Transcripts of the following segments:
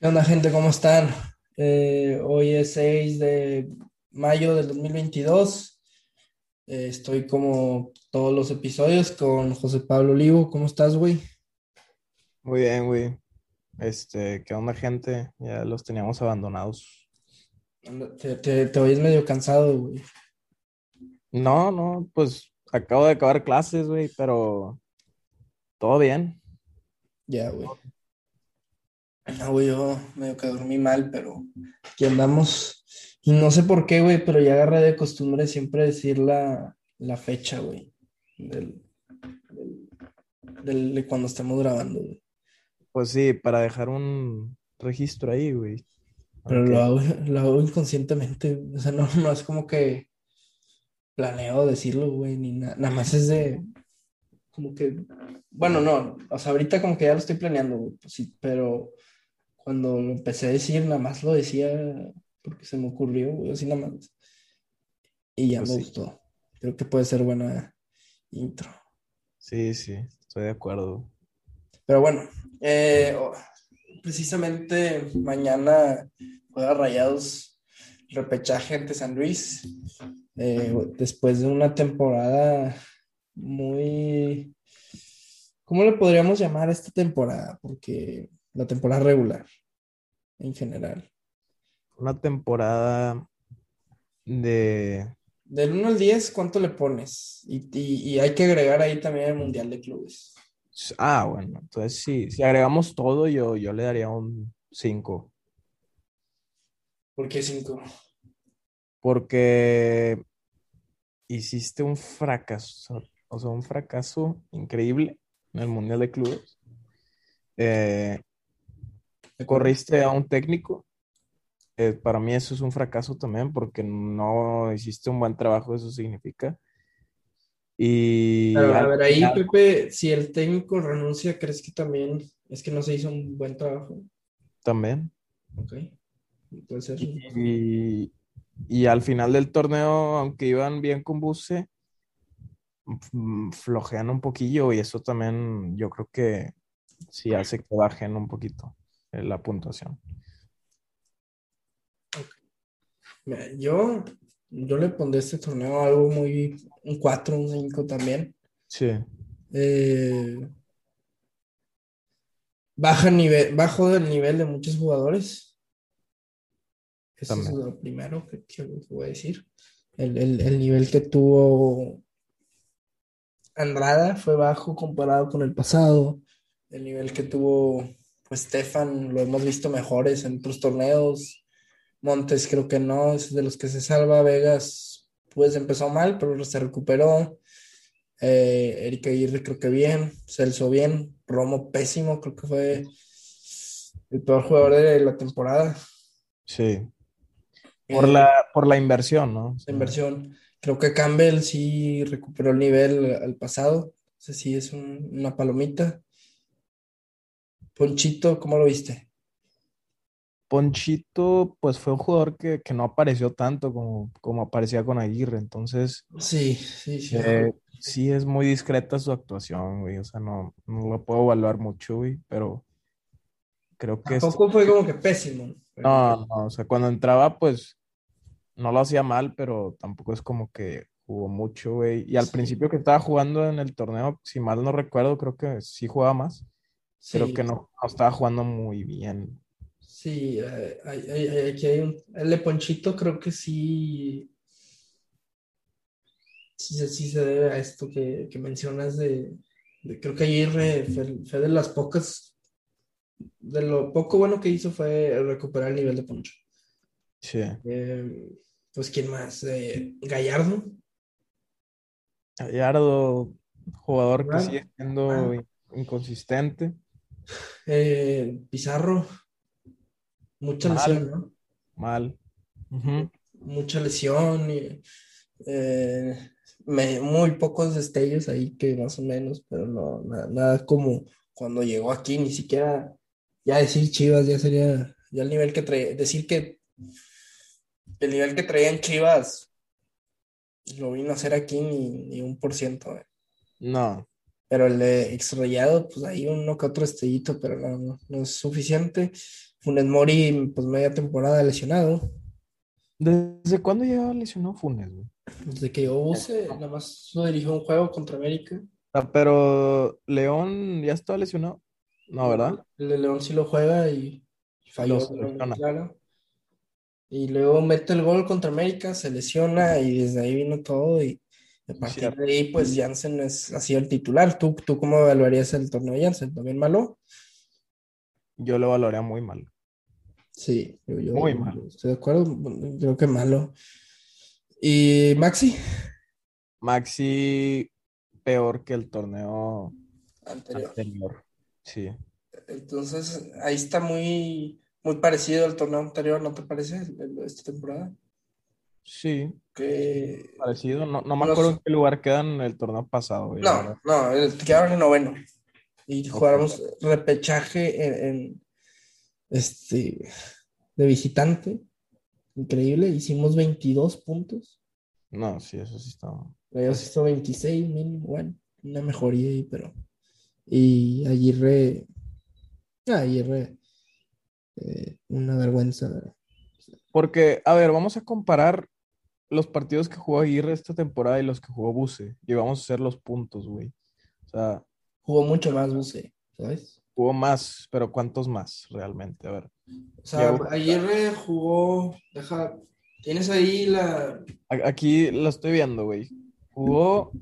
¿Qué onda, gente? ¿Cómo están? Eh, hoy es 6 de mayo del 2022. Eh, estoy como todos los episodios con José Pablo Olivo. ¿Cómo estás, güey? Muy bien, güey. Este, ¿qué onda, gente? Ya los teníamos abandonados. Te, te oyes medio cansado, güey. No, no, pues acabo de acabar clases, güey, pero todo bien. Ya, güey. No, güey, yo medio que dormí mal, pero aquí andamos. Y no sé por qué, güey, pero ya agarré de costumbre siempre decir la, la fecha, güey, del, del- del- de cuando estemos grabando, güey. Pues sí, para dejar un registro ahí, güey. Pero lo hago, lo hago inconscientemente. O sea, no, no es como que planeo decirlo, güey, ni nada. Nada más es de, como que, bueno, no, o sea, ahorita como que ya lo estoy planeando, güey, pues sí, pero cuando lo empecé a decir, nada más lo decía porque se me ocurrió, güey, así nada más. Y ya Pues me sí, gustó. Creo que puede ser buena intro. sí, sí, estoy de acuerdo. Pero bueno, eh, precisamente mañana juega Rayados repechaje ante San Luis. eh, después de una temporada muy... ¿Cómo le podríamos llamar esta temporada? Porque la temporada regular, en general. Una temporada de... Del 1 al 10, ¿cuánto le pones? Y, y- y hay que agregar ahí también el Mundial de Clubes. Ah, bueno, entonces sí, si agregamos todo, yo, yo le daría un 5, ¿Por qué 5? porque hiciste un fracaso, o sea, un fracaso increíble en el Mundial de Clubes. Eh, corriste a un técnico. eh, para mí eso es un fracaso también porque no hiciste un buen trabajo, eso significa. Y Pero, a ver, ahí, Pepe, si el técnico renuncia, ¿crees que también es que no se hizo un buen trabajo? también. Ok, ser. Y, y al final del torneo, aunque iban bien con Buse, mm, flojean un poquillo y eso también yo creo que sí hace que bajen un poquito la puntuación. Mira, yo, yo le pondré este torneo algo muy, un 4, un 5 también. Sí, Eh, baja nivel, bajo del nivel de muchos jugadores. Eso es lo primero que, que voy a decir. El, el- el nivel que tuvo Andrada fue bajo comparado con el pasado. El nivel que tuvo pues Stefan lo hemos visto mejores en otros torneos. Montes creo que no, es de los que se salva. Vegas pues empezó mal, pero se recuperó. Eh, Eric Aguirre creo que bien. Celso bien. Romo pésimo, creo que fue el peor jugador de la temporada. Sí. Por Eh, la, por la inversión, ¿no? Sea, inversión. Creo que Campbell sí recuperó el nivel al pasado. Ese sí es un- una palomita. Ponchito, ¿cómo lo viste? Ponchito, pues fue un jugador que, que no apareció tanto como, como aparecía con Aguirre, entonces Sí, sí, sí. eh, sí es muy discreta su actuación, güey, o sea, no, no lo puedo evaluar mucho, güey, pero creo que esto, Tampoco fue como que pésimo. pero- no, no, o sea, cuando entraba, pues no lo hacía mal, pero tampoco es como que jugó mucho, güey, y al Sí. principio que estaba jugando en el torneo, si mal no recuerdo, creo que sí jugaba más, pero Sí, que no, no estaba jugando muy bien. sí, eh, hay- hay- hay- aquí hay un... El de Ponchito creo que sí, sí, se- sí se debe a esto que, que mencionas de, de- Creo que Aguirre fue, fue de las pocas... De lo poco bueno que hizo fue recuperar el nivel de Poncho. Sí. Eh, pues, ¿quién más? Eh, Gallardo. Gallardo, jugador que sigue siendo in- inconsistente. Eh, Pizarro. Mucha Mal. lesión, ¿no? Mal. Mucha lesión. y, eh, me- muy pocos destellos ahí que más o menos, pero no, na- nada, como cuando llegó aquí, ni siquiera ya decir Chivas ya sería ya el nivel que traía, decir que el nivel que traían Chivas lo vino a hacer aquí ni, ni un por ciento. eh. No, Pero el de Exrayado, pues ahí uno que otro estellito, pero no, no, es suficiente. Funes Mori, pues media temporada lesionado. ¿Desde cuándo lleva lesionado Funes, güey? Desde que yo use, nada más lo dirigió un juego contra América. Ah, pero León ya está lesionado. No, ¿verdad? El de León sí lo juega y falló, claro. Y luego mete el gol contra América, se lesiona y desde ahí vino todo. Y a partir Cierto. de ahí, pues Jansen es, ha sido el titular. ¿Tú, ¿Tú cómo evaluarías el torneo de Jansen? ¿También malo? Yo lo valoraría muy mal. Sí, yo, yo- Muy mal. Estoy de acuerdo, creo que malo. ¿Y Maxi? Maxi peor que el torneo Anterior. anterior. Sí. Entonces, ahí está muy, muy parecido al torneo anterior, ¿no te parece? Esta temporada. Sí, Que... parecido. No, no me acuerdo en qué lugar quedan en el torneo pasado, güey, No, verdad. no, quedaron en noveno. Y jugamos repechaje en, en, este de visitante. Increíble. Hicimos 22 puntos. No, sí, eso sí está. Ellos hizo 26 mínimo. Bueno, una mejoría ahí, pero. Y Aguirre. Aguirre. eh, una vergüenza. Porque, a ver, vamos a comparar los partidos que jugó Aguirre esta temporada y los que jugó Buse. Y vamos a hacer los puntos, güey. O sea, Jugó mucho más, Buse, ¿sabes? jugó más, pero ¿cuántos más realmente? A ver. O sea, Aguirre jugó. Deja. Tienes ahí la. Aquí lo estoy viendo, güey. Jugó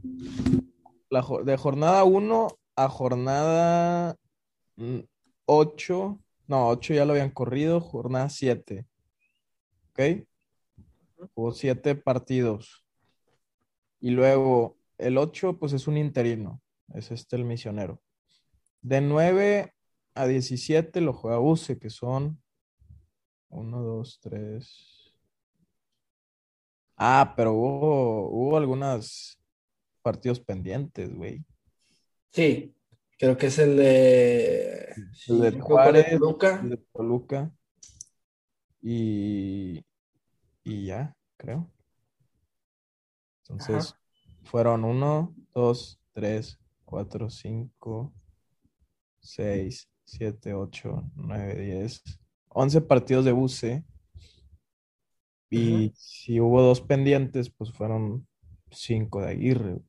la, de jornada 1 a jornada 8. No, 8 ya lo habían corrido. Jornada 7. ¿Ok? Jugó 7 partidos. Y luego el 8, pues es un interino. Es este el misionero. De 9 a 17 lo juega Buse, que son 1, 2, 3. Ah, pero hubo, hubo algunos partidos pendientes, güey. Sí, creo que es el de. El de Juárez, el de Toluca. Y, y ya, creo. Entonces, fueron 1, 2, 3, 4, 5, 6, 7, 8, 9, 10, 11 partidos de buce. Y si hubo dos pendientes, pues fueron 5 de Aguirre.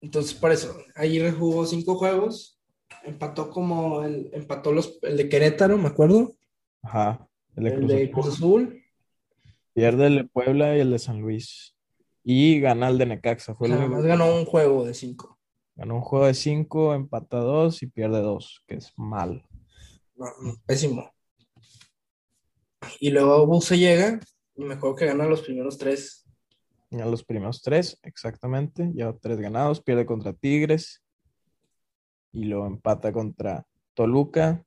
Entonces, por eso, Aguirre jugó cinco juegos, empató como el, empató los, el de Querétaro, me acuerdo, Ajá. El de el Cruz de Azul. Cruz Azul, Pierde el de Puebla y el de San Luis. Y gana el de Necaxa. Fue o sea, el nada único más que ganó un juego de cinco. ganó un juego de 5, empata 2 y pierde 2, que es mal. No, pésimo. Y luego Buse llega, y me acuerdo que gana los primeros tres. A los primeros tres, exactamente. Lleva tres ganados, pierde contra Tigres. Y luego empata contra Toluca,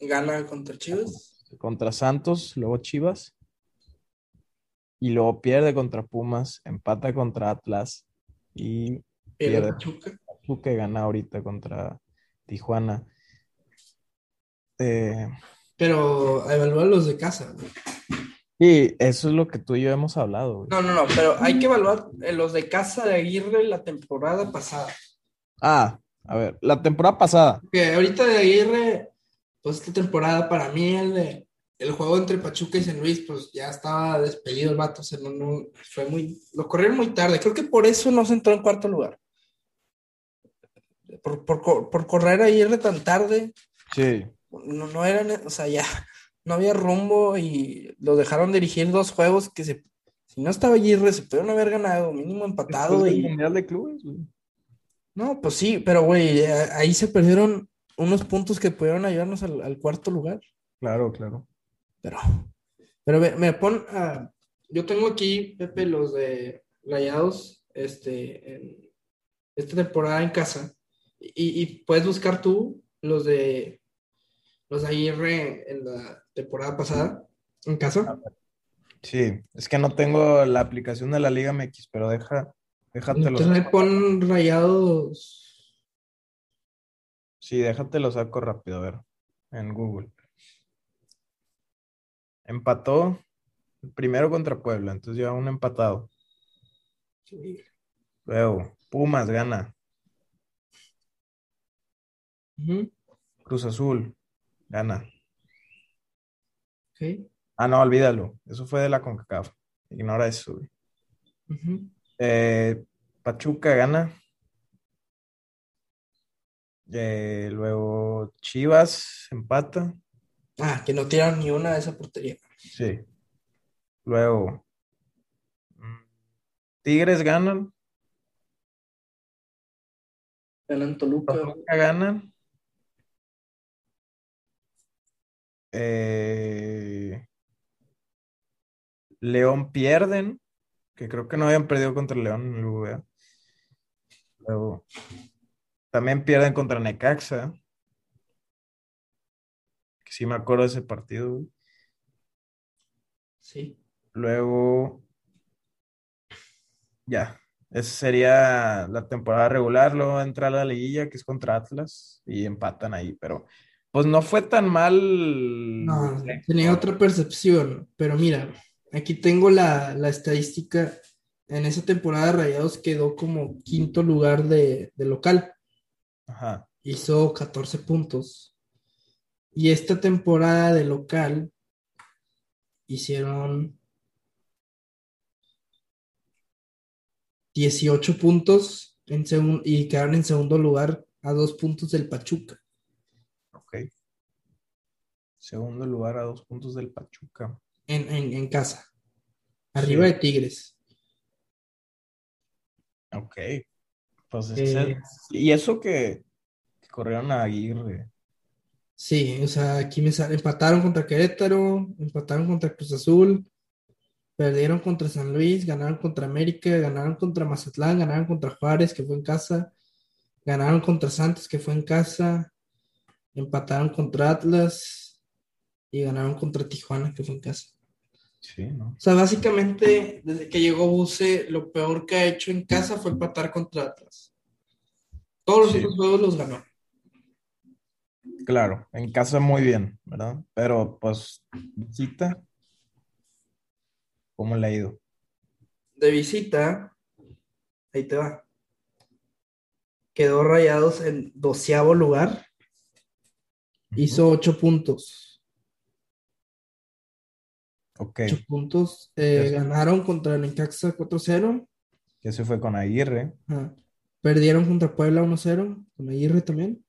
Gana contra Chivas, contra Santos, luego Chivas. Y luego pierde contra Pumas, empata contra Atlas. Y pierde Pierde. Pachuca. Pachuca gana ahorita contra Tijuana. Eh, Pero evalúa los de casa. güey. y eso es lo que tú y yo hemos hablado, güey. No, no, no, pero hay que evaluar eh, los de casa de Aguirre la temporada pasada. Ah, a ver, la temporada pasada. Que ahorita de Aguirre, pues esta temporada para mí el, juego entre Pachuca y San Luis, pues ya estaba despedido el vato, o sea, no, no, fue muy, lo corrieron muy tarde, creo que por eso no se entró en cuarto lugar. Por, por, por correr a Aguirre tan tarde, Sí. no, no eran, o sea, ya no había rumbo y lo dejaron dirigir dos juegos que se, si no estaba Aguirre, se pudieron haber ganado, mínimo empatado Después y... Mundial de Clubes, güey. No, pues sí, pero güey, ahí se perdieron unos puntos que pudieron ayudarnos al, al cuarto lugar. Claro, claro. Pero, pero me, me pon a- yo tengo aquí, Pepe, los de Rayados, este, en esta temporada en casa. Y, y puedes buscar tú los de los de Aguirre en la temporada pasada en casa. Sí, es que no tengo la aplicación de la Liga MX, pero deja, déjatelo. Entonces me pon Rayados. Sí, déjatelo saco rápido, a ver, en Google. Empató primero contra Puebla, entonces lleva un empatado. Luego Pumas gana. Cruz Azul gana. ok, Ah, no, olvídalo. Eso fue de la CONCACAF. Ignora eso. Eh, Pachuca gana. Eh, luego Chivas empata. Ah, que no tiraron ni una de esa portería. Sí. Luego mm, Tigres ganan. Ganan Toluca. Toluca ganan. Eh, León pierden. Que creo que no habían perdido contra León en el. Luego también pierden contra Necaxa. Que sí me acuerdo de ese partido. güey. Sí. Luego, ya, esa sería la temporada regular. Luego entra la liguilla, que es contra Atlas, y empatan ahí, pero pues no fue tan mal. No, tenía otra percepción, pero mira, aquí tengo la, la estadística. En esa temporada Rayados quedó como quinto lugar de, de local, Ajá, hizo 14 puntos. Y esta temporada de local hicieron 18 puntos en y quedaron en segundo lugar a dos puntos del Pachuca. ok. Segundo lugar a dos puntos del Pachuca. en, en- en casa, arriba Sí. de Tigres. Ok. Pues Eh, y eso que, que corrieron a Aguirre. Sí, o sea, aquí me sale, empataron contra Querétaro, empataron contra Cruz Azul, perdieron contra San Luis, ganaron contra América, ganaron contra Mazatlán, ganaron contra Juárez, que fue en casa, ganaron contra Santos, que fue en casa, empataron contra Atlas y ganaron contra Tijuana, que fue en casa. Sí, ¿no? O sea, básicamente, desde que llegó Buse, lo peor que ha hecho en casa fue empatar contra Atlas. Todos los Sí. otros juegos los ganó. Claro, en casa muy bien, ¿verdad? Pero pues visita, ¿cómo le ha ido? de visita, ahí te va. Quedó rayados en doceavo lugar, hizo ocho puntos. Ok, puntos. eh, ganaron contra el Necaxa 4-0. que se fue con Aguirre. ajá. Perdieron contra Puebla 1-0, con Aguirre también.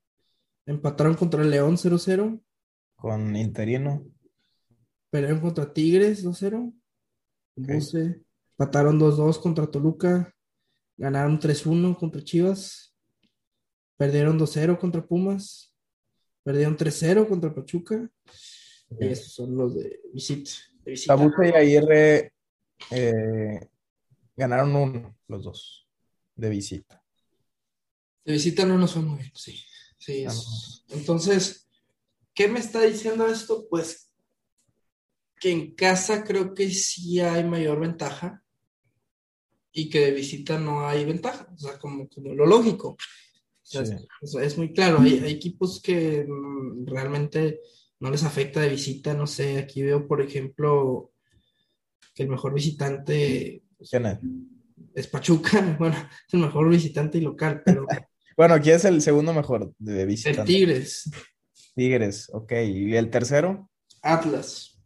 Empataron contra el León 0-0. con Interino. Perdieron contra Tigres 2-0. Ok. Buse. Empataron 2-2 contra Toluca. Ganaron 3-1 contra Chivas. Perdieron 2-0 contra Pumas. Perdieron 3-0 contra Pachuca. Y esos son los de visita. De visita. Tabuca y Aguirre eh, ganaron uno, los dos, de visita. De visita no nos fue muy bien, sí. Sí, Ah, es- Entonces, ¿qué me está diciendo esto? Pues que en casa creo que sí hay mayor ventaja y que de visita no hay ventaja. O sea, como, como lo lógico. O sea, Sí. es, muy claro. Hay, hay equipos que mm, realmente no les afecta de visita. No sé, aquí veo, por ejemplo, que el mejor visitante pues, ¿Quién es? Pachuca. Bueno, es el mejor visitante y local, pero Bueno, aquí es el segundo mejor de el visita. Tigres, Tigres, ok. ¿Y el tercero? Atlas.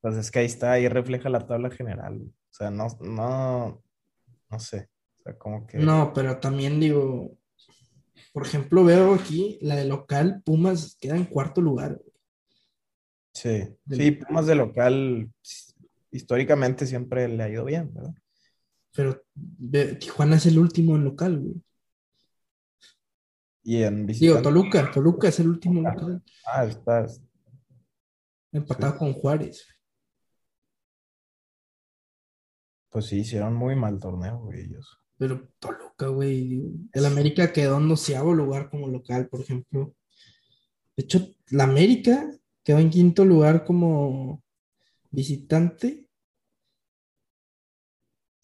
Pues es que ahí está, ahí refleja la tabla general. O sea, no, no, no sé. O sea, como que. No, pero también digo, por ejemplo, veo aquí la de local, Pumas queda en cuarto lugar. Sí, sí. Pumas de local históricamente siempre le ha ido bien, ¿verdad? Pero Tijuana es el último en local, güey. Y en Digo, visitante. Toluca, Toluca es el último local, Ah, está. empatado con Juárez. Pues sí, hicieron muy mal torneo, güey, ellos. Pero Toluca, güey, digo, el América quedó en doceavo lugar como local, por ejemplo. De hecho, la América quedó en quinto lugar como visitante.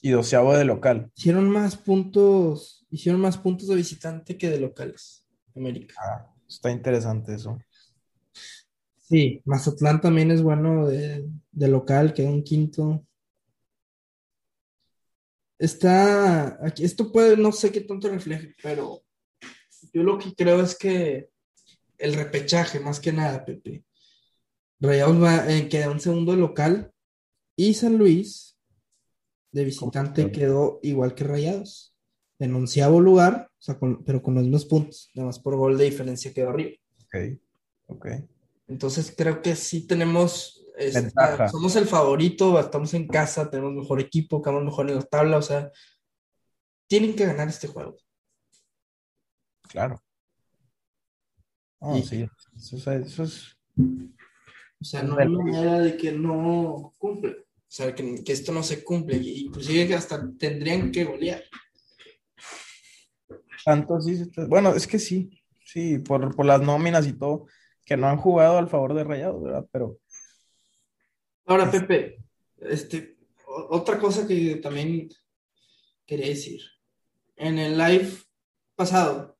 Y doceavo de local. Hicieron más puntos, hicieron más puntos de visitante que de locales, América. Ah, está interesante eso. Sí, Mazatlán también es bueno de, de local, quedó en quinto. está aquí, esto puede, no sé qué tanto refleje, pero yo lo que creo es que el repechaje, más que nada, Pepe. Rayados va, eh, queda un segundo local y San Luis de visitante quedó igual que Rayados. En onceavo lugar, o sea, con- pero con los mismos puntos, nada más por gol de diferencia quedó arriba. Ok, ok. Entonces creo que sí tenemos, esta- Ventaja. somos el favorito, estamos en casa, tenemos mejor equipo, quedamos mejor en la tabla, o sea, tienen que ganar este juego. Claro. Y- sí, eso, es- eso es O sea, no hay manera de que no cumple. O sea, que, que esto no se cumple. y Inclusive que hasta tendrían que golear. tanto está- Bueno, es que sí, sí, por, por las nóminas y todo, que no han jugado al favor de Rayados, ¿verdad? Pero Ahora, Pepe, este, otra cosa que también quería decir. En el live pasado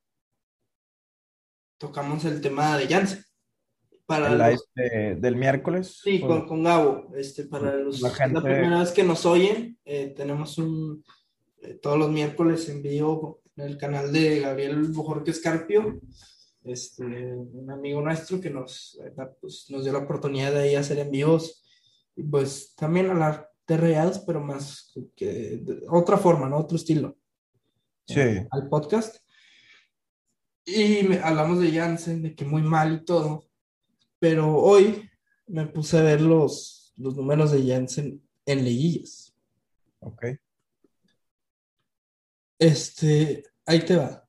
tocamos el tema de Janssen. Para el los- live de- del miércoles. Sí, pues, con, con Gabo. Este, para los, La gente- la primera vez que nos oyen, eh, tenemos un eh, todos los miércoles en vivo en el canal de Gabriel Bojorque Escarpio, este, un amigo nuestro que nos, eh, pues, nos dio la oportunidad de ahí hacer en vivos y pues también hablar de Rayados, pero más que de otra forma, ¿no? Otro estilo Sí, al podcast. Y hablamos de Janssen, de que muy mal y todo. Pero hoy me puse a ver los, los números de Janssen en liguillas. ok. Este, ahí te va.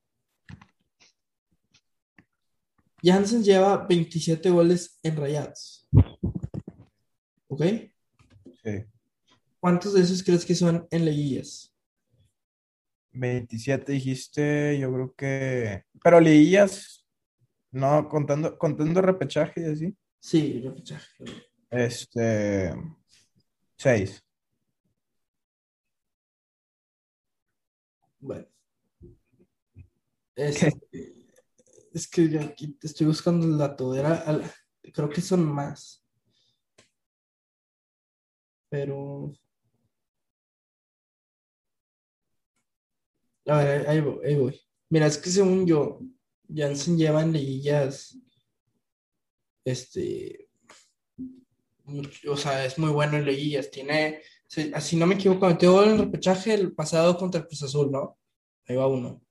Janssen lleva 27 goles en rayados. ¿Ok? Sí. ¿Cuántos de esos crees que son en liguillas? 27 dijiste, yo creo que. Pero liguillas, no, contando, contando repechaje y así. Sí, repechaje. Este. 6. Bueno. Es, es que yo aquí te estoy buscando el dato. Era, al- creo que son más. Pero. A ver, ahí voy, ahí voy. Mira, es que según yo, Janssen lleva en liguillas. Este. mucho- o sea, es muy bueno en liguillas. Tiene. si- no me equivoco, metió gol en el repechaje el pasado contra el Cruz Azul, ¿no? Ahí va uno.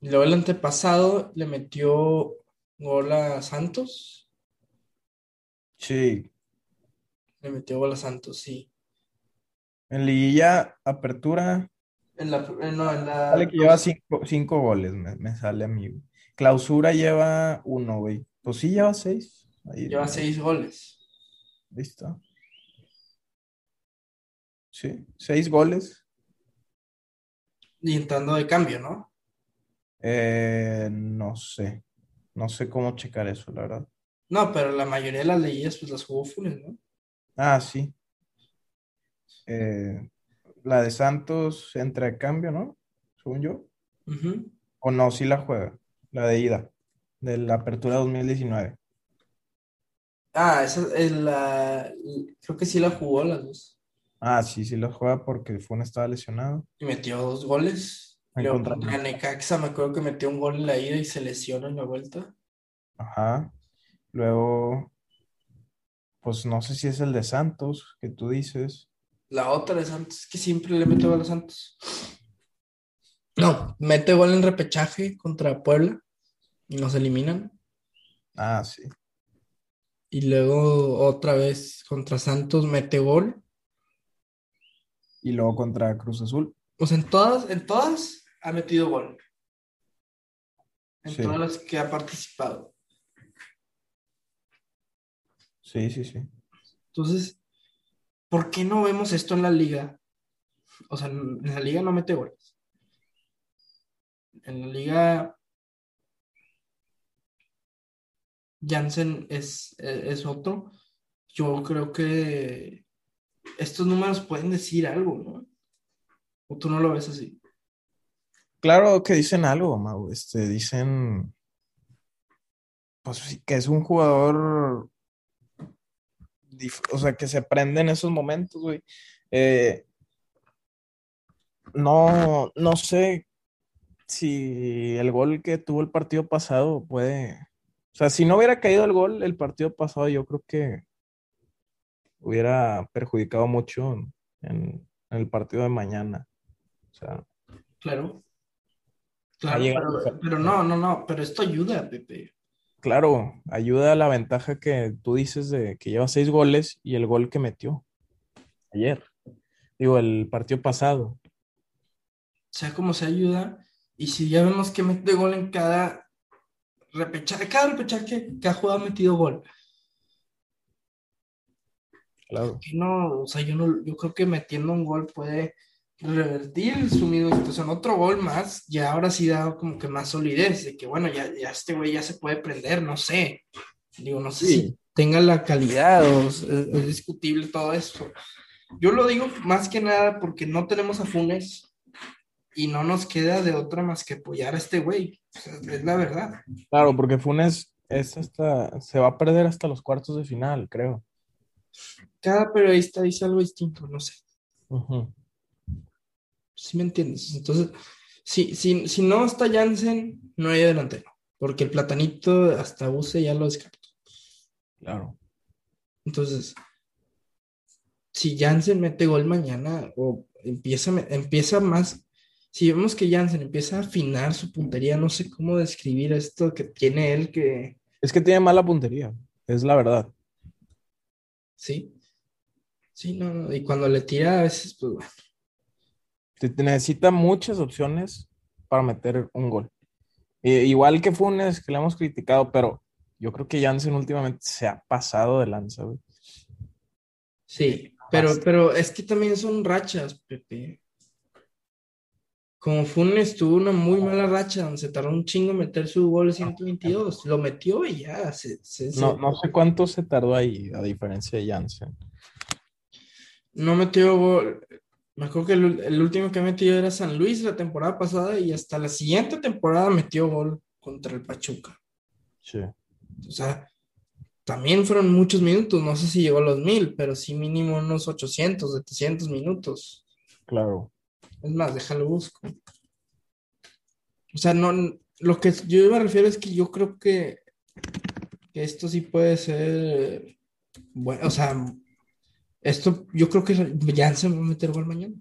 Y luego el antepasado le metió gol a Santos. Sí. Le metió gol a Santos, sí. En liguilla, apertura, En la, no, en la- sale que lleva 5 goles, me, me sale a mí. güey. Clausura lleva 1, güey. Pues sí, lleva 6. Ahí, lleva seis goles. Listo. Sí, 6 goles. Y entrando de cambio, ¿no? Eh, no sé. No sé cómo checar eso, la verdad. No, pero la mayoría de las liguillas pues las jugó Funes, ¿no? Ah, sí. Eh, la de Santos entra de cambio, ¿no? Según yo. Ujú. O no, sí la juega. La de ida. De la apertura 2019. Ah, esa es la. Creo que sí la jugó las dos. Ah, sí, sí la juega porque Funes estaba lesionado. Y metió dos goles. Luego contra- Necaxa me acuerdo que metió un gol en la ida y se lesionó en la vuelta. Ajá. Luego, pues no sé si es el de Santos, que tú dices. La otra de Santos, que siempre le mete gol a Santos. No, mete gol en repechaje contra Puebla y nos eliminan. Ah, sí. Y luego otra vez contra Santos mete gol. Y luego contra Cruz Azul. Sea, en todas, en todas ha metido gol. En Sí. todas las que ha participado. Sí, sí, sí. Entonces, ¿por qué no vemos esto en la liga? O sea, en la liga no mete goles. En la liga Jansen es, es otro. Yo creo que estos números pueden decir algo, ¿no? ¿O tú no lo ves así? Claro que dicen algo, Mau. Este, dicen, pues sí, que es un jugador, o sea, que se prende en esos momentos, güey. Eh, no, no sé si el gol que tuvo el partido pasado puede. O sea, si no hubiera caído el gol el partido pasado, yo creo que hubiera perjudicado mucho en, en el partido de mañana. O sea, Claro. Claro, pero, pero no, no, no, pero esto ayuda, Pepe. Claro, ayuda a la ventaja que tú dices de que lleva seis goles y el gol que metió ayer. Digo, el partido pasado. Sea como se ayuda, y si ya vemos que mete gol en cada repechaje, cada repechaje que, ha jugado ha metido gol. Claro. No, o sea, yo no, yo creo que metiendo un gol puede revertir su misma situación. Otro gol más, ya ahora sí da como que más solidez, de que bueno, ya, ya este güey ya se puede prender, no sé. Digo, no sé Sí. si tenga la calidad o es, es discutible todo esto. Yo lo digo más que nada porque no tenemos a Funes y no nos queda de otra más que apoyar a este güey. O sea, es la verdad. Claro, porque Funes es hasta, se va a perder hasta los cuartos de final, creo. Cada periodista dice algo distinto, no sé. Ujú. ¿Sí me entiendes? Entonces, si, si, si no está Jansen, no hay delantero. Porque el platanito hasta Buse ya lo descartó. Claro. Entonces, si Jansen mete gol mañana o empieza, empieza más, si vemos que Jansen empieza a afinar su puntería, no sé cómo describir esto que tiene él que, Es que tiene mala puntería, es la verdad. sí, sí, no, no, y cuando le tira a veces, pues bueno, Te- necesita muchas opciones para meter un gol. Eh, igual que Funes, que le hemos criticado, pero yo creo que Jansen últimamente se ha pasado de lanza, güey. sí, pero, Basta. pero es que también son rachas, Pepe. Como Funes tuvo una muy mala racha donde se tardó un chingo en meter su gol 122, lo metió y ya, se, se- se- No, no sé cuánto se tardó ahí, a diferencia de Jansen. no metió gol. Me acuerdo que el, el último que metió era San Luis la temporada pasada y hasta la siguiente temporada metió gol contra el Pachuca. Sí. O sea, también fueron muchos minutos, no sé si llegó a los mil, pero sí mínimo unos 800, 700 minutos. Claro. Es más, déjalo busco. O sea, no, lo que yo me refiero es que yo creo que, que esto sí puede ser, bueno, o sea, esto yo creo que Jansen va a meter gol mañana.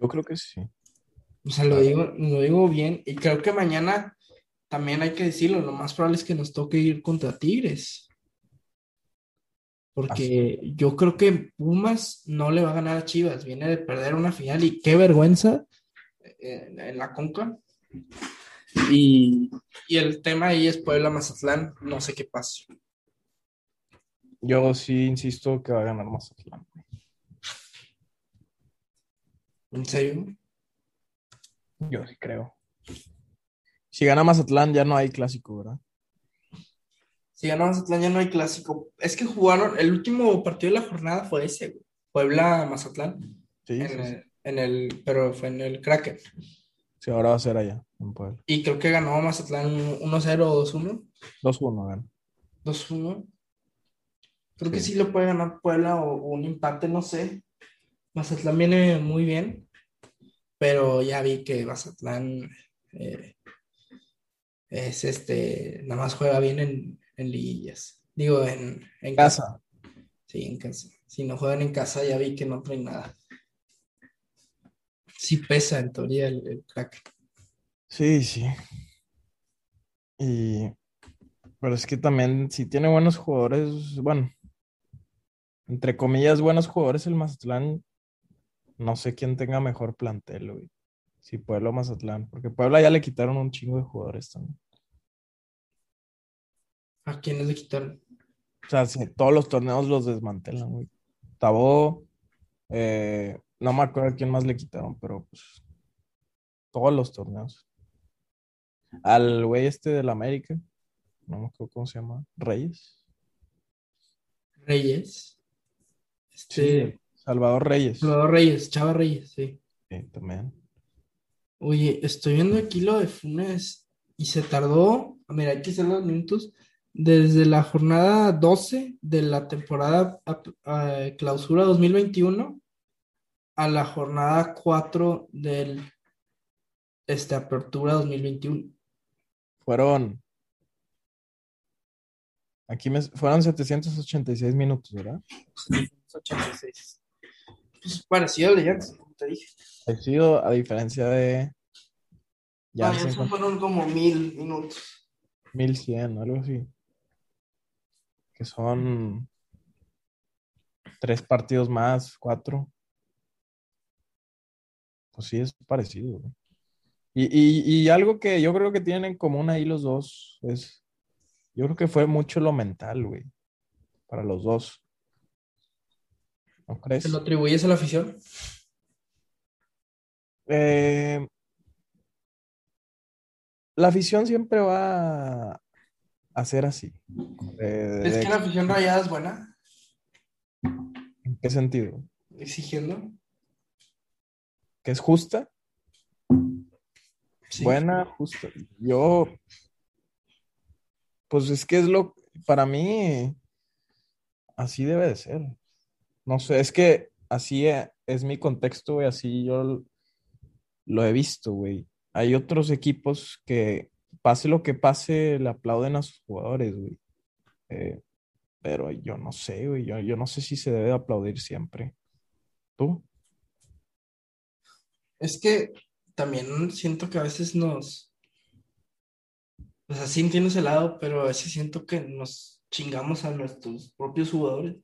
Yo creo que sí. O sea, lo digo, lo digo bien. Y creo que mañana también hay que decirlo. Lo más probable es que nos toque ir contra Tigres. Porque yo creo que Pumas no le va a ganar a Chivas. Viene de perder una final y qué vergüenza en, en la Conca. Y, y el tema ahí es Puebla Mazatlán. No sé qué pasa. Yo sí insisto que va a ganar Mazatlán. ¿En serio? Yo sí creo. Si gana Mazatlán ya no hay clásico, ¿verdad? Si gana Mazatlán ya no hay clásico. Es que jugaron, el último partido de la jornada fue ese, güey. Puebla Mazatlán. Sí, en, sí, sí. el, en el- pero fue en el Kraken. Sí, ahora va a ser allá, en Puebla. Y creo que ganó Mazatlán 1-0 o 2-1. 2-1 gan. 2-1. Creo que Sí. lo puede ganar Puebla o, o un empate, no sé. Mazatlán viene muy bien, pero ya vi que Mazatlán eh, es este, nada más juega bien en, en liguillas. Digo, en, en Casa. Sí, en casa. Si no juegan en casa, ya vi que no traen nada. Sí pesa en teoría el, el crack. Sí, sí. Y... Pero es que también, si tiene buenos jugadores, bueno, entre comillas, buenos jugadores el Mazatlán, no sé quién tenga mejor plantel, güey. Si Puebla o Mazatlán, porque Puebla ya le quitaron un chingo de jugadores también. ¿A quiénes le quitaron? O sea, si todos los torneos los desmantelan, güey. Tabó, eh, no me acuerdo quién más le quitaron, pero pues todos los torneos. Al güey este del América, no me acuerdo cómo se llama, Reyes. Reyes. Sí, Este, Salvador Reyes. Salvador Reyes, Chava Reyes, sí. Sí, también. Oye, estoy viendo aquí lo de Funes y se tardó, mira, hay que hacer los minutos, desde la jornada 12 de la temporada ap- eh, clausura 2021 a la jornada 4 del este, Apertura 2021. Fueron. Aquí me, fueron 786 minutos, ¿verdad? 786. Pues parecido al de Jackson, como te dije. Ha sido a diferencia de. Ya, esos con fueron como mil minutos. 1100, algo así. Que son. Tres partidos más, cuatro. Pues sí, es parecido. Y, y, y algo que yo creo que tienen en común ahí los dos es. Yo creo que fue mucho lo mental, güey. Para los dos. ¿No crees? ¿Se lo atribuyes a la afición? Eh, la afición siempre va a ser así. Eh, ¿Es que la afición rayada es buena? ¿En qué sentido? Exigiendo. ¿Que es justa? Sí. Buena, justa. Yo, pues es que es lo, para mí, así debe de ser. No sé, es que así e- es mi contexto, güey, así yo lo he visto, güey. Hay otros equipos que, pase lo que pase, le aplauden a sus jugadores, güey. Eh, pero yo no sé, güey, yo, yo no sé si se debe de aplaudir siempre. ¿Tú? Es que también siento que a veces nos. O sea, sí entiendo ese lado, pero a veces siento que nos chingamos a nuestros propios jugadores.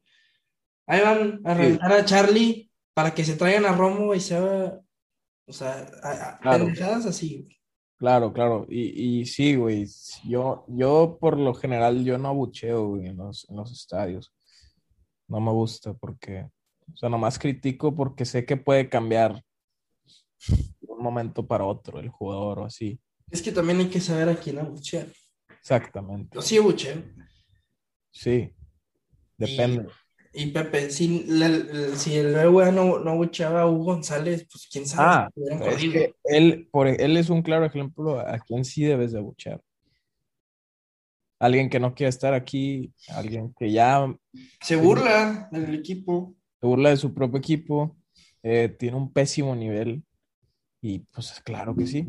Ahí van a Sí. reventar a Charlie para que se traigan a Romo y sea. O sea, a, a- Claro. pendejadas así. güey. Claro, claro. Y, y sí, güey. Yo, yo por lo general yo no abucheo, güey, en los, en los estadios. No me gusta porque, o sea, nomás critico porque sé que puede cambiar de un momento para otro el jugador o así. Es que también hay que saber a quién abuchear. Exactamente. Yo sí abucheo. Sí. Depende. Y Pepe, si, la- el- si el BBVA no, no abucheaba a Hugo González, pues quién sabe Ah, es que él, por, él es un claro ejemplo a quien sí debes de abuchear. Alguien que no quiere estar aquí, alguien que ya Se burla del equipo. se burla de su propio equipo, eh, tiene un pésimo nivel y pues claro que sí,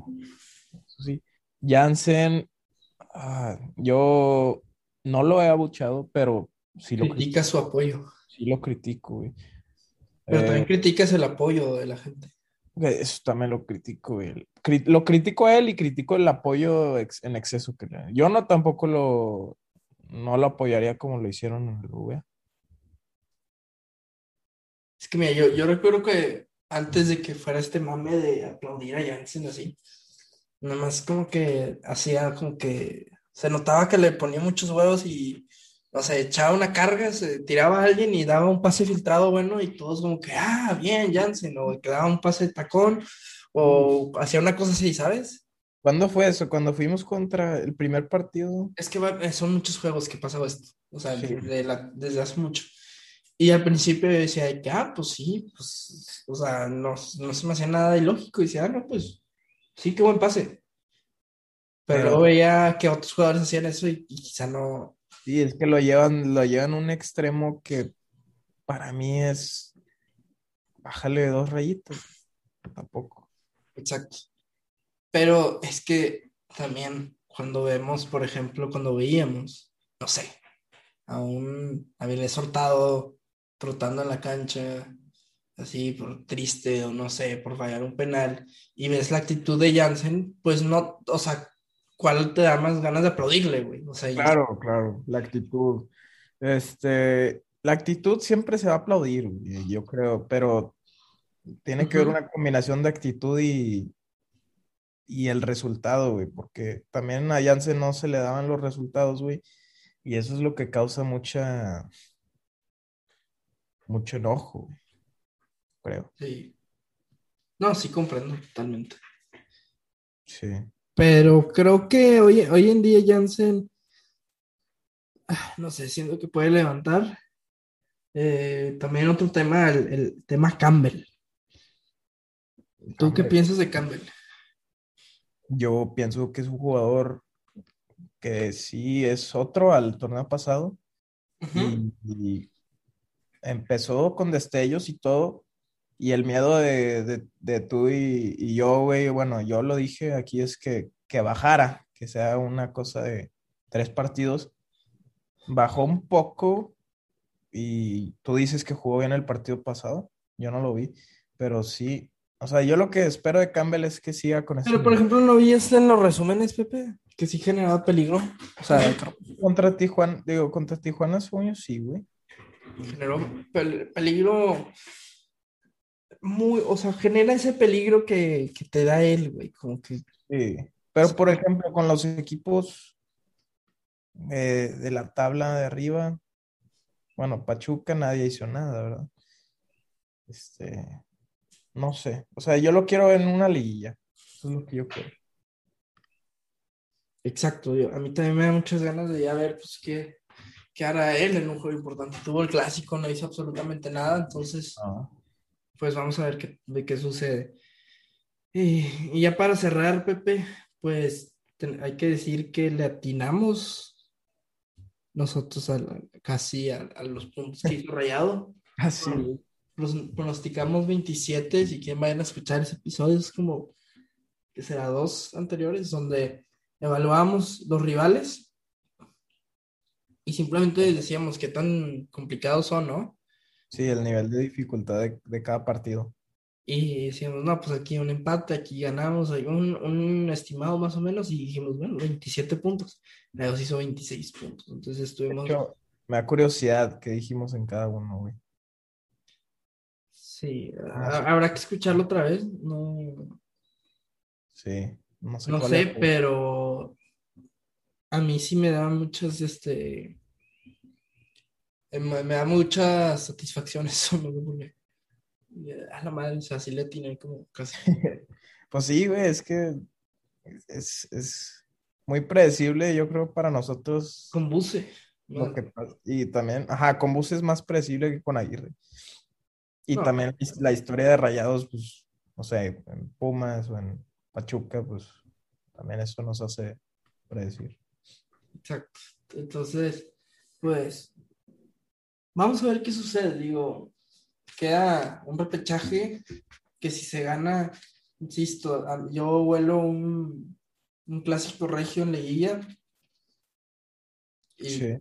eso sí. Jansen, ah, yo no lo he abuchado, pero sí lo, cri- Critica su apoyo. sí lo critico, güey. Pero Eh, también criticas el apoyo de la gente. güey, eso también lo critico, güey. Cri- Lo critico a él y critico el apoyo ex- en exceso que le Yo no tampoco lo, no lo apoyaría como lo hicieron en el UVA. Es que mira, yo, yo recuerdo que antes de que fuera este mame de aplaudir a Jansen así, nada más como que hacía como que se notaba que le ponía muchos huevos y, no sé, echaba una carga, se tiraba a alguien y daba un pase filtrado bueno y todos como que, ah, bien, Jansen, o que daba un pase de tacón, o hacía una cosa así, ¿sabes? ¿Cuándo fue eso? Cuando fuimos contra el primer partido. Es que va- son muchos juegos que pasaba esto, o sea, Sí. de la- desde hace mucho. Y al principio yo decía, de que, ah, pues sí, pues, o sea, no, no se me hacía nada ilógico. Y decía, ah, no, pues sí, qué buen pase. Pero, Pero- luego veía que otros jugadores hacían eso y, y quizá no. Sí, es que lo llevan, lo llevan a un extremo que para mí es bájale dos rayitas. Tampoco. Exacto. Pero es que también cuando vemos, por ejemplo, cuando veíamos, no sé, a un Avilés Hurtado trotando en la cancha, así por triste o no sé, por fallar un penal, y ves la actitud de Jansen, pues no, o sea, ¿cuál te da más ganas de aplaudirle, güey? O sea, y- Claro, claro, la actitud. Este, la actitud siempre se va a aplaudir, güey, yo creo, pero tiene que haber una combinación de actitud y, y el resultado, güey, porque también a Jansen no se le daban los resultados, güey, y eso es lo que causa mucha, mucho enojo, güey, creo. sí. No, sí comprendo totalmente. Sí. Pero creo que hoy, hoy en día Jansen, ah, no sé, siento que puede levantar. Eh, también otro tema, el, el tema Campbell. ¿Tú qué piensas de Campbell? Yo pienso que es un jugador que sí es otro al torneo pasado y empezó con destellos y todo, Y el miedo de, tú y, yo, güey, bueno, yo lo dije aquí, es que, que bajara, que sea una cosa de tres partidos. Bajó un poco y tú dices que jugó bien el partido pasado. Yo no lo vi, pero sí. O sea, yo lo que espero de Campbell es que siga con eso. Pero, por ejemplo, ¿no vi en los resúmenes, Pepe? Que sí generaba peligro. O sea, contra Tijuana, digo, contra Tijuana sueño, sí, güey. Generó peligro muy, o sea, genera ese peligro que, te da él, güey, como que... Sí, pero por ejemplo, con los equipos eh, de la tabla de arriba, bueno, Pachuca nadie hizo nada, ¿verdad? Este, no sé, o sea, yo lo quiero en una liguilla, eso es lo que yo quiero. Exacto, a mí también me da muchas ganas de ya ver, pues, qué, qué hará él en un juego importante. Tuvo el clásico, no hizo absolutamente nada, entonces... Ah pues vamos a ver qué, de qué sucede. Y, ya para cerrar, Pepe, pues hay que decir que le atinamos nosotros casi a, los puntos que hizo Rayado. Así. Ah, pronosticamos 27, si quieren vayan a escuchar ese episodio, es como que será dos anteriores, donde evaluamos los rivales y simplemente decíamos qué tan complicados son, ¿no? Sí, el nivel de dificultad de, cada partido. Y decíamos, no, pues aquí un empate, aquí ganamos, hay un, un, estimado más o menos, y dijimos, bueno, 27 puntos. Se hizo 26 puntos. Entonces estuvimos. me da curiosidad qué dijimos en cada uno, güey. Sí, ah, habrá que escucharlo otra vez. No. Sí, no sé. No sé, pero a mí sí me da muchas, este eh, me, da mucha satisfacción eso, ¿no? Porque a la madre, o sea, sí le tiene como casi. pues sí, güey, es que es, muy predecible, yo creo, para nosotros. Con Buce. y también, ajá, con Buce es más predecible que con Aguirre. Y también la historia de Rayados, pues, no sé, en Pumas o en Pachuca, pues también eso nos hace predecir. Exacto. Entonces, pues, Vamos a ver qué sucede. Digo, queda un repechaje que si se gana, insisto, yo vuelo un, clásico regio en Leguilla. Y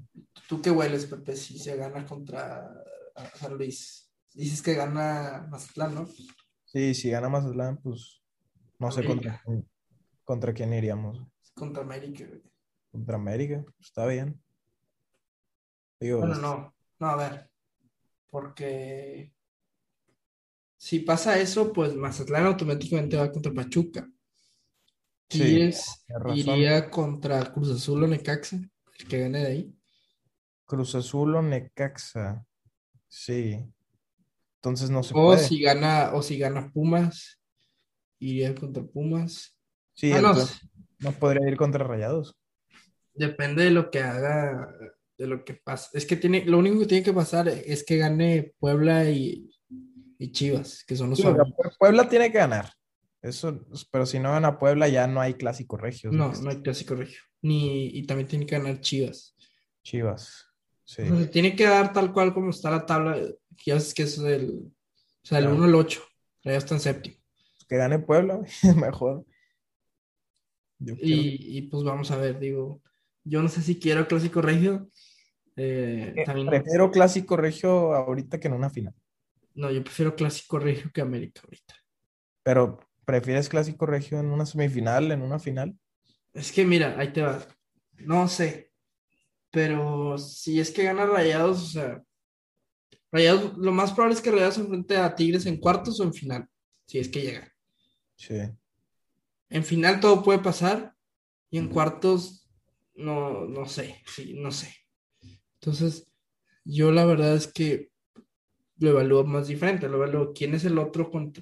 ¿Tú qué hueles, Pepe, si se gana contra San Luis? Dices que gana Mazatlán, ¿no? Sí, si gana Mazatlán, pues no sé contra, contra quién iríamos. Contra América. Contra América, está bien. Digo, bueno, no, no, a ver, porque si pasa eso, pues Mazatlán automáticamente va contra Pachuca. Tigres iría contra Cruz Azul o Necaxa, el que gane de ahí. Cruz Azul o Necaxa, sí. Entonces no se o puede. Si gana, o si gana Pumas, iría contra Pumas. Sí, ah, no. no podría ir contra Rayados. Depende de lo que haga de lo que pasa. Es que tiene, lo único que tiene que pasar es que gane Puebla y, Chivas, que son los Puebla tiene que ganar. Eso, pero si no gana Puebla ya no hay clásico regio. No, no hay clásico regio. Ni, y también tiene que ganar Chivas. Chivas. Sí. tiene que dar tal cual como está la tabla. Ya es que es el, o sea, el 1 al 8. Ya está en séptimo. Que gane Puebla, mejor. Y, y, pues vamos a ver, digo, yo no sé si quiero clásico regio. Eh, prefiero clásico regio ahorita que en una final. No, yo prefiero clásico regio que América ahorita. Pero, ¿prefieres clásico regio en una semifinal, en una final? Es que mira, ahí te va. No sé. Pero si es que gana Rayados, o sea, Rayados, lo más probable es que Rayados se enfrente a Tigres en cuartos o en final, si es que llega. Sí. En final todo puede pasar y en cuartos no, no sé, sí, no sé. Entonces, yo la verdad es que lo evalúo más diferente, lo evalúo quién es el otro con,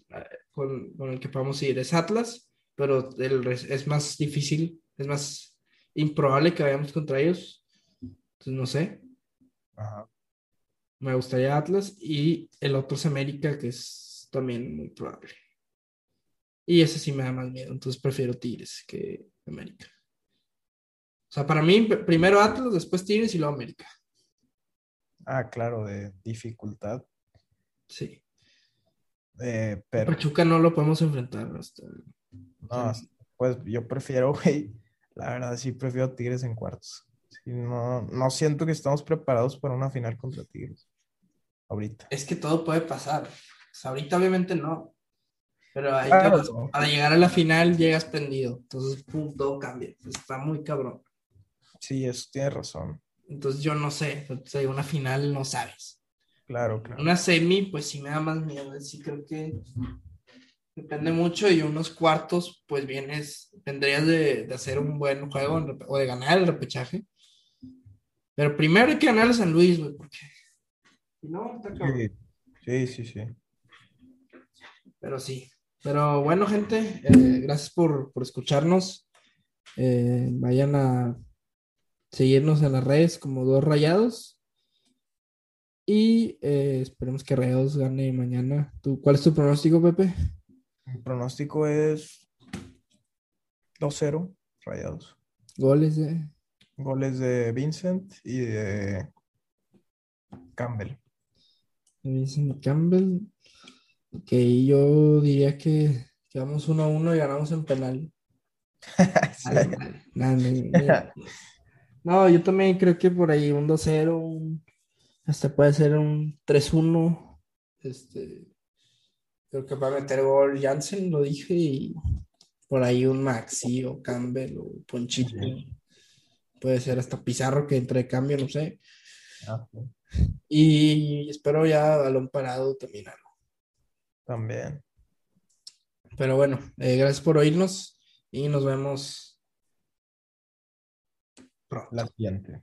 el que podemos ir. Es Atlas, pero el, es más difícil, es más improbable que vayamos contra ellos. Entonces, no sé. Me gustaría Atlas y el otro es América, que es también muy probable. Y ese sí me da más miedo, entonces prefiero Tigres que América. O sea, para mí, primero Atlas, después Tigres y luego América. Ah, claro, de dificultad. Sí. Eh, pero Pachuca no lo podemos enfrentar. hasta- no, pues yo prefiero, güey, la verdad sí prefiero Tigres en cuartos. Sí, no, no siento que estamos preparados para una final contra Tigres. Ahorita. Es que todo puede pasar. O sea, ahorita obviamente no. Pero ahí Claro. para llegar a la final llegas prendido. Entonces, pum, todo cambia. Está muy cabrón. Sí, eso tienes razón. Entonces, yo no sé. O sea, una final no sabes. Claro, claro. Una semi, pues sí me da más miedo. Sí, creo que depende mucho. Y unos cuartos, pues vienes, vendrías de, de hacer un buen juego o de ganar el repechaje. Pero primero hay que ganar a San Luis, güey, porque si no, está cabrón. Sí, sí, sí, sí. Pero sí. Pero bueno, gente, eh, gracias por, por escucharnos. Eh, vayan a seguirnos en las redes como dos rayados. Y eh, esperemos que Rayados gane mañana. ¿Tú, ¿Cuál es tu pronóstico, Pepe? Mi pronóstico es 2-0, Rayados. Goles de Goles de Vincent y de Campbell. Vincent Campbell. Ok, yo diría que, que vamos 1-1 y ganamos en penal. No. No, yo también creo que por ahí un 2-0, un- hasta puede ser un 3-1. Este, creo que va a meter gol Jansen, lo dije, y por ahí un Maxi o Campbell o Ponchito. Puede ser hasta Pizarro que entre de cambio, no sé. Ah, sí. Y espero ya balón parado también algo. También. Pero bueno, eh, gracias por oírnos y nos vemos pronto. La siguiente.